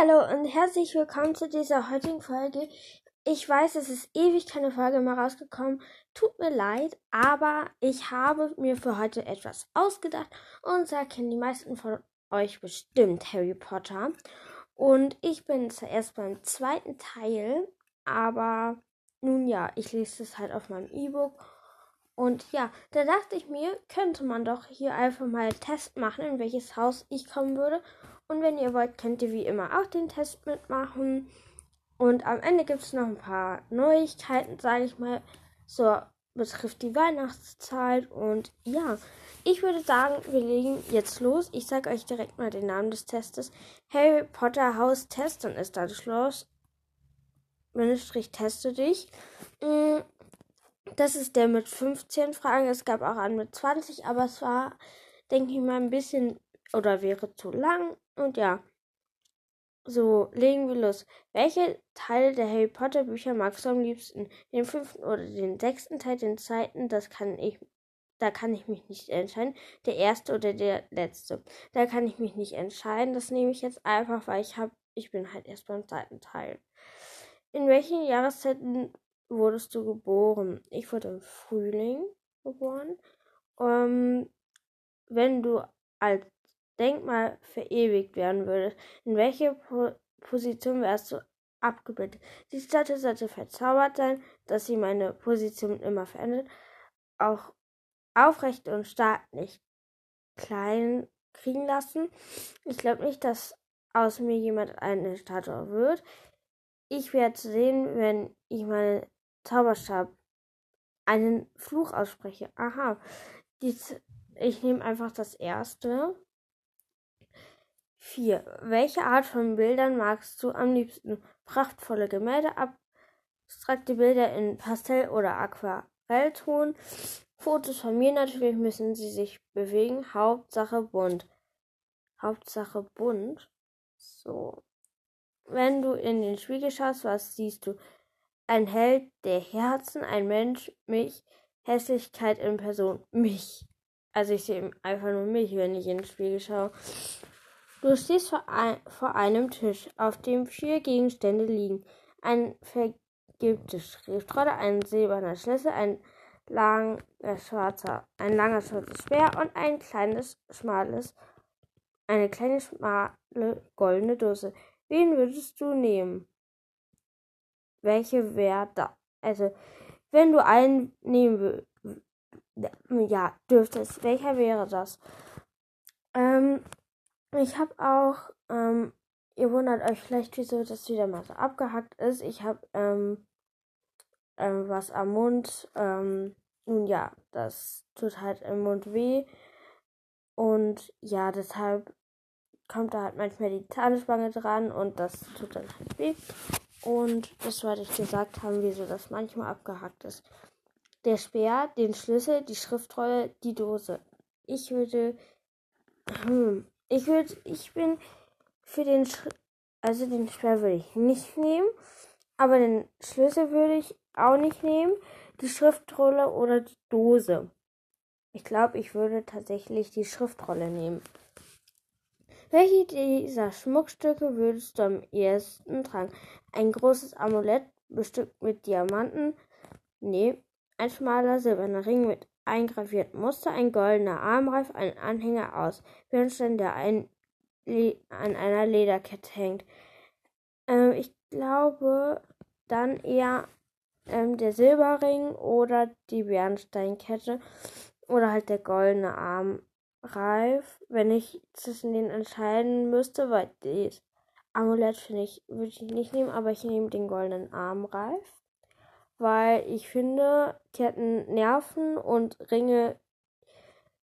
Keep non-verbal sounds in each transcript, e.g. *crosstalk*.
Hallo und herzlich willkommen zu dieser heutigen Folge. Ich weiß, es ist ewig keine Folge mehr rausgekommen. Tut mir leid, aber ich habe mir für heute etwas ausgedacht und zwar kennen die meisten von euch bestimmt Harry Potter. Und ich bin zuerst beim zweiten Teil, aber nun ja, ich lese es halt auf meinem E-Book. Und ja, da dachte ich mir, könnte man doch hier einfach mal einen Test machen, in welches Haus ich kommen würde. Und wenn ihr wollt, könnt ihr wie immer auch den Test mitmachen. Und am Ende gibt es noch ein paar Neuigkeiten, sage ich mal. So betrifft die Weihnachtszeit. Und ja, ich würde sagen, wir legen jetzt los. Ich sage euch direkt mal den Namen des Testes. Harry Potter Haus Test. Dann ist da das Schloss. Bindestrich teste dich. Mm, das ist der mit 15 Fragen. Es gab auch einen mit 20, aber es war, denke ich mal, ein bisschen oder wäre zu lang. Und ja, so legen wir los. Welche Teile der Harry Potter Bücher magst du am liebsten? Den fünften oder den sechsten Teil, den zweiten, das kann ich, da kann ich mich nicht entscheiden. Der erste oder der letzte, da kann ich mich nicht entscheiden. Das nehme ich jetzt einfach, weil ich habe, ich bin halt erst beim zweiten Teil. In welchen Jahreszeiten wurdest du geboren? Ich wurde im Frühling geboren. Ähm, wenn du als Denkmal verewigt werden würdest, in welche po Position wärst du abgebildet? Die Statue sollte verzaubert sein, dass sie meine Position immer verändert, auch aufrecht und stark nicht klein kriegen lassen. Ich glaube nicht, dass aus mir jemand eine Statue wird. Ich werde sehen, wenn ich meinen Zauberstab einen Fluch ausspreche. Aha. Dies, ich nehme einfach das erste. 4. Welche Art von Bildern magst du am liebsten? Prachtvolle Gemälde, abstrakte Bilder in Pastell- oder Aquarellton. Fotos von mir natürlich müssen sie sich bewegen. Hauptsache bunt. Hauptsache bunt. So. Wenn du in den Spiegel schaust, was siehst du? Ein Held der Herzen, ein Mensch, mich, Hässlichkeit in Person, mich. Also ich sehe einfach nur mich, wenn ich in den Spiegel schaue. Du stehst vor, ein, vor einem Tisch, auf dem vier Gegenstände liegen. Ein vergilbtes Schriftrolle, ein silberner Schlüssel, ein langer schwarzer, ein langer schwarzes Speer und ein kleines, schmales, eine kleine, schmale, goldene Dose. Wen würdest du nehmen? Welche wäre da? Also, wenn du einen nehmen würdest, ja, dürftest, welcher wäre das? Ähm, ich habe auch, ähm, ihr wundert euch vielleicht, wieso das wieder mal so abgehackt ist. Ich habe ähm, ähm, was am Mund. Ähm, nun ja, das tut halt im Mund weh. Und ja, deshalb kommt da halt manchmal die Zahnspange dran und das tut dann halt weh. Und das wollte ich gesagt haben, wieso das manchmal abgehackt ist. Der Speer, den Schlüssel, die Schriftrolle, die Dose. Ich würde, hm, ich würde, ich bin für den, Sch also den Speer würde ich nicht nehmen, aber den Schlüssel würde ich auch nicht nehmen, die Schriftrolle oder die Dose. Ich glaube, ich würde tatsächlich die Schriftrolle nehmen. Welche dieser Schmuckstücke würdest du am ersten tragen? Ein großes Amulett bestückt mit Diamanten? Nee. Ein schmaler silberner Ring mit eingravierten Muster, ein goldener Armreif, ein Anhänger aus Bernstein, der ein an einer Lederkette hängt. Ähm, ich glaube dann eher ähm, der Silberring oder die Bernsteinkette oder halt der goldene Armreif, wenn ich zwischen denen entscheiden müsste, weil das Amulett finde ich, würde ich nicht nehmen, aber ich nehme den goldenen Armreif weil ich finde, Ketten nerven und Ringe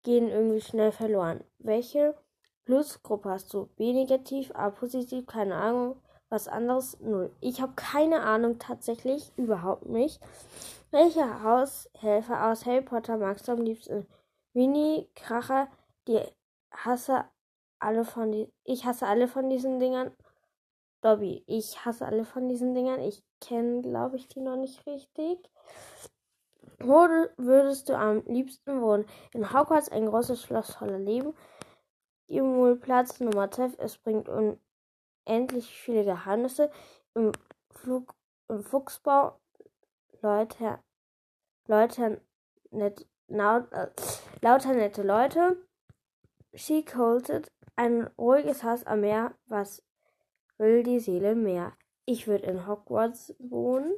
gehen irgendwie schnell verloren. Welche Plusgruppe hast du? B negativ, A positiv, keine Ahnung. Was anderes? Null. Ich habe keine Ahnung tatsächlich, überhaupt nicht. Welcher Haushelfer aus Harry Potter magst du am liebsten? Winnie, Kracher, die hasse alle von die ich hasse alle von diesen Dingern Dobby. Ich hasse alle von diesen Dingern. Ich kenne, glaube ich, die noch nicht richtig. Wo würdest du am liebsten wohnen? In Hogwarts ein großes Schloss voller Leben. Platz Nummer 12. Es bringt un endlich viele Geheimnisse im, Flug, im Fuchsbau. Leute, Leute, net, laut, äh, lauter nette Leute. She it ein ruhiges Haus am Meer. Was will die Seele mehr? Ich würde in Hogwarts wohnen.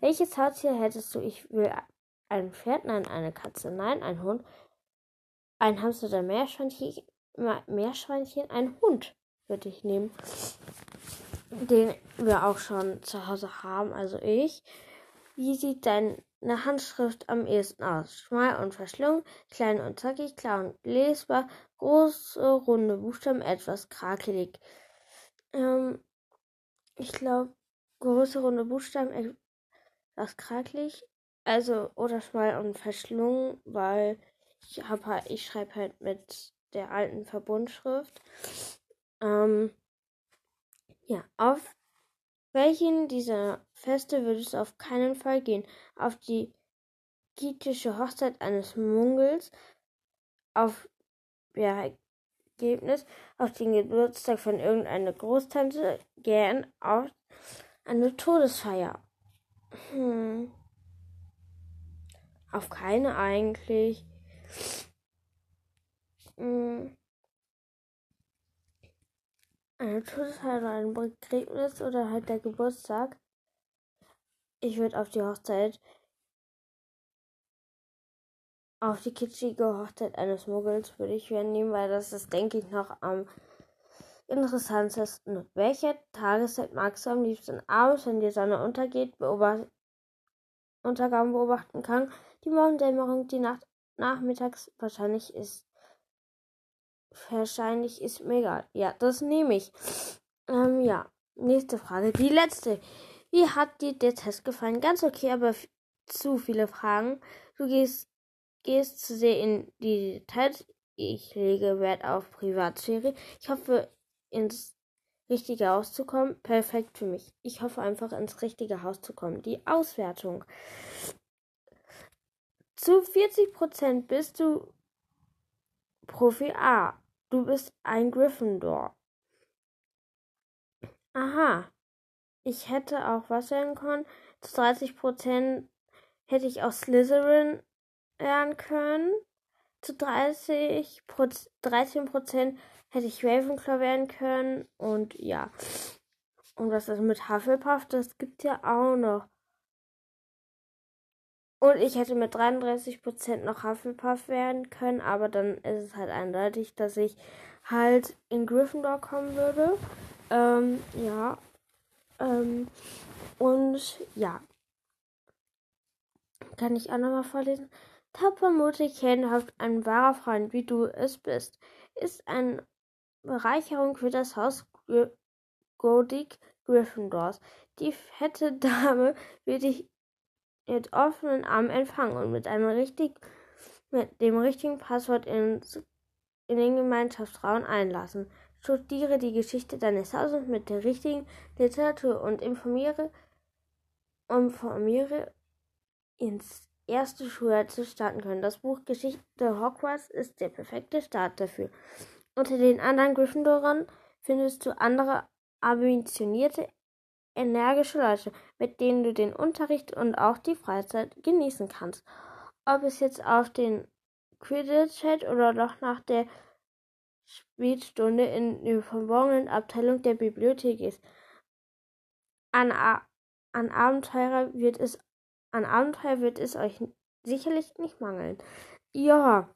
Welches Haustier hättest du? Ich will ein Pferd, nein, eine Katze, nein, ein Hund, ein Hamster oder Meerschweinchen, Meerschweinchen, ein Hund würde ich nehmen, den wir auch schon zu Hause haben, also ich. Wie sieht deine Handschrift am ehesten aus? Schmal und verschlungen, klein und zackig, klar und lesbar, große, runde Buchstaben, etwas krakelig. Ähm, ich glaube, große, runde Buchstaben, etwas krakelig. Also, oder schmal und verschlungen, weil ich habe halt, ich schreibe halt mit der alten Verbundschrift. Ähm, ja, auf welchen dieser Feste würdest du auf keinen Fall gehen? Auf die gitische Hochzeit eines Mungels, auf ja, Ergebnis, auf den Geburtstag von irgendeiner Großtante, gern auf eine Todesfeier. Hm. Auf keine eigentlich. Hm. Eine Todesfeier oder ein Begräbnis oder halt der Geburtstag. Ich würde auf die Hochzeit, auf die kitschige Hochzeit eines Muggels würde ich werden nehmen, weil das ist, denke ich, noch am interessantesten. Welche Tageszeit magst du am liebsten abends, wenn die Sonne untergeht, beobacht Untergang beobachten kann? Die Morgendämmerung, die Nacht nachmittags wahrscheinlich ist Wahrscheinlich ist mir egal. Ja, das nehme ich. Ähm, ja, nächste Frage. Die letzte. Wie hat dir der Test gefallen? Ganz okay, aber zu viele Fragen. Du gehst, gehst zu sehr in die Details. Ich lege Wert auf Privatsphäre. Ich hoffe, ins richtige Haus zu kommen. Perfekt für mich. Ich hoffe einfach, ins richtige Haus zu kommen. Die Auswertung. Zu 40% bist du Profi A. Du bist ein Gryffindor. Aha. Ich hätte auch was werden können. Zu 30 Prozent hätte ich auch Slytherin lernen können. Zu 30 13 Prozent hätte ich Ravenclaw werden können. Und ja. Und was ist mit Hufflepuff? Das gibt ja auch noch. Und ich hätte mit 33% noch Hufflepuff werden können, aber dann ist es halt eindeutig, dass ich halt in Gryffindor kommen würde. Ähm, ja. Ähm, und ja. Kann ich auch nochmal vorlesen? Tapfer, mutig, heldenhaft, ein wahrer Freund, wie du es bist, ist eine Bereicherung für das Haus Godic Gryffindors. Die fette *laughs* Dame wird dich mit offenen Armen empfangen und mit einem richtig, mit dem richtigen Passwort ins, in den Gemeinschaftsraum einlassen. Studiere die Geschichte deines Hauses mit der richtigen Literatur und informiere, informiere ins erste zu starten können. Das Buch Geschichte Hogwarts ist der perfekte Start dafür. Unter den anderen Gryffindorern findest du andere ambitionierte energische Leute, mit denen du den Unterricht und auch die Freizeit genießen kannst. Ob es jetzt auf den Quidditch oder doch nach der Spielstunde in der verborgenen Abteilung der Bibliothek ist. An, an Abenteuer wird es an Abenteuer wird es euch sicherlich nicht mangeln. Ja,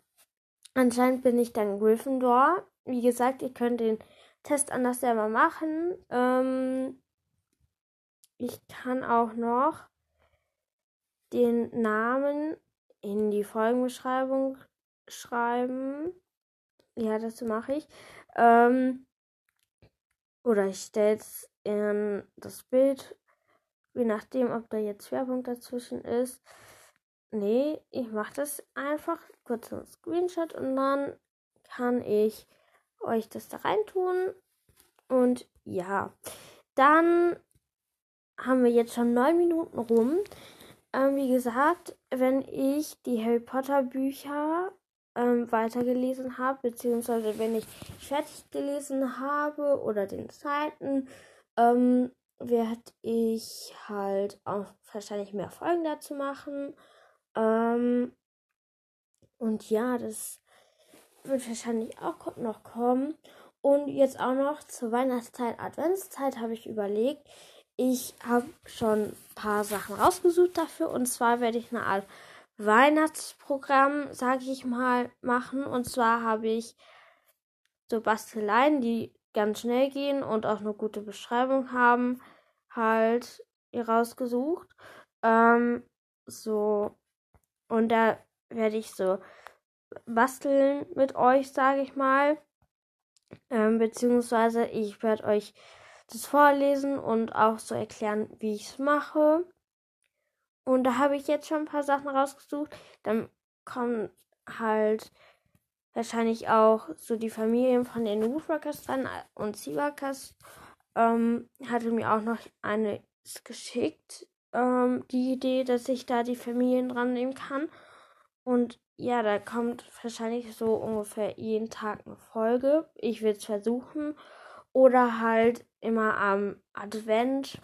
anscheinend bin ich dann Gryffindor. Wie gesagt, ihr könnt den Test anders selber machen. Ähm, ich kann auch noch den Namen in die Folgenbeschreibung schreiben. Ja, das mache ich. Ähm, oder ich stelle es in das Bild, je nachdem, ob da jetzt Schwerpunkt dazwischen ist. Nee, ich mache das einfach kurz einen Screenshot und dann kann ich euch das da reintun. Und ja, dann haben wir jetzt schon neun Minuten rum. Ähm, wie gesagt, wenn ich die Harry Potter Bücher, ähm, weitergelesen habe, beziehungsweise wenn ich fertig gelesen habe oder den zweiten, ähm, werde ich halt auch wahrscheinlich mehr Folgen dazu machen. Ähm, und ja, das wird wahrscheinlich auch noch kommen. Und jetzt auch noch zur Weihnachtszeit, Adventszeit habe ich überlegt. Ich habe schon ein paar Sachen rausgesucht dafür. Und zwar werde ich eine Art Weihnachtsprogramm, sage ich mal, machen. Und zwar habe ich so Basteleien, die ganz schnell gehen und auch eine gute Beschreibung haben, halt rausgesucht. Ähm, so. Und da werde ich so basteln mit euch, sage ich mal. Ähm, beziehungsweise ich werde euch das vorlesen und auch so erklären, wie ich es mache. Und da habe ich jetzt schon ein paar Sachen rausgesucht. Dann kommen halt wahrscheinlich auch so die Familien von den Woodworkers dran und Seaworkers ähm, hatte mir auch noch eine geschickt, ähm, die Idee, dass ich da die Familien dran nehmen kann. Und ja, da kommt wahrscheinlich so ungefähr jeden Tag eine Folge. Ich will es versuchen. Oder halt immer am Advent.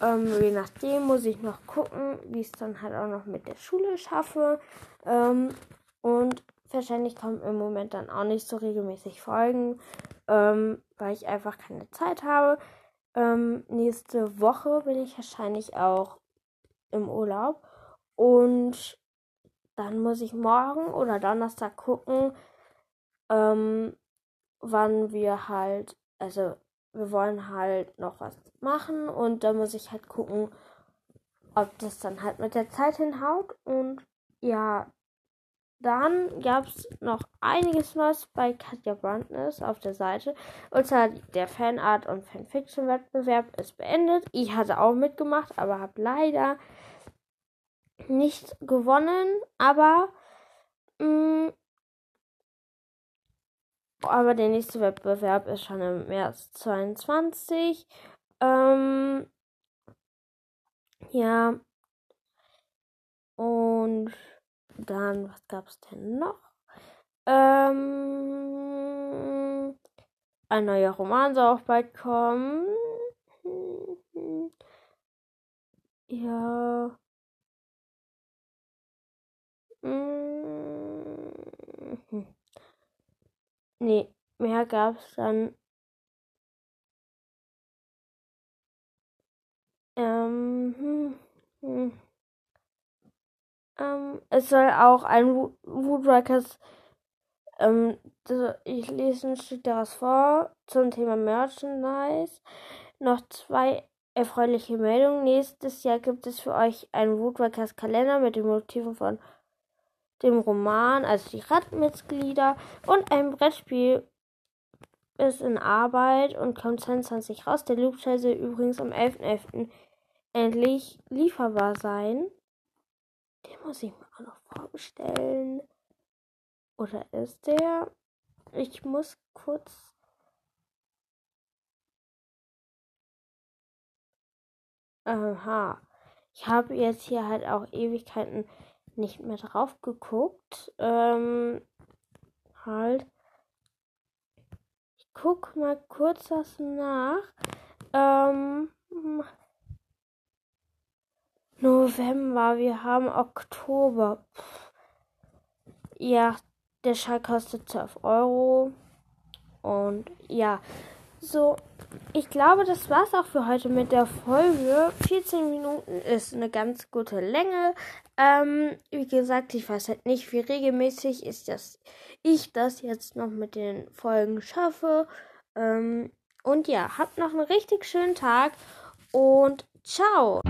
Ähm, je nachdem muss ich noch gucken, wie ich es dann halt auch noch mit der Schule schaffe. Ähm, und wahrscheinlich kommen im Moment dann auch nicht so regelmäßig Folgen, ähm, weil ich einfach keine Zeit habe. Ähm, nächste Woche bin ich wahrscheinlich auch im Urlaub. Und dann muss ich morgen oder Donnerstag gucken, ähm, wann wir halt, also wir wollen halt noch was machen und da muss ich halt gucken, ob das dann halt mit der Zeit hinhaut. Und ja, dann gab es noch einiges Neues bei Katja Brandness auf der Seite. Und zwar der Fanart und Fanfiction-Wettbewerb ist beendet. Ich hatte auch mitgemacht, aber habe leider nicht gewonnen, aber mh, mm, aber der nächste Wettbewerb ist schon im März 22. Ähm, ja. Und dann, was gab es denn noch? Ähm, ein neuer Roman soll auch bald kommen. Ja. Mhm. Nee, mehr gab's dann. Ähm, hm, hm. Es soll auch ein Woodworkers, ähm, ich lese ein Stück daraus vor zum Thema Merchandise. Noch zwei erfreuliche Meldungen. Nächstes Jahr gibt es für euch einen Woodworkers Kalender mit den Motiven von dem Roman, also die Radmitglieder und ein Brettspiel ist in Arbeit und kommt 22 raus. Der Loop soll übrigens am 11.11. .11. endlich lieferbar sein. Den muss ich mir auch noch vorbestellen. Oder ist der? Ich muss kurz. Aha. Ich habe jetzt hier halt auch Ewigkeiten nicht mehr drauf geguckt. Ähm, halt. Ich guck mal kurz das nach. Ähm, November, wir haben Oktober. Ja, der Schall kostet 12 Euro. Und ja, so, ich glaube, das war's auch für heute mit der Folge. 14 Minuten ist eine ganz gute Länge. Ähm, wie gesagt, ich weiß halt nicht, wie regelmäßig ist das, ich das jetzt noch mit den Folgen schaffe. Ähm, und ja, habt noch einen richtig schönen Tag und ciao.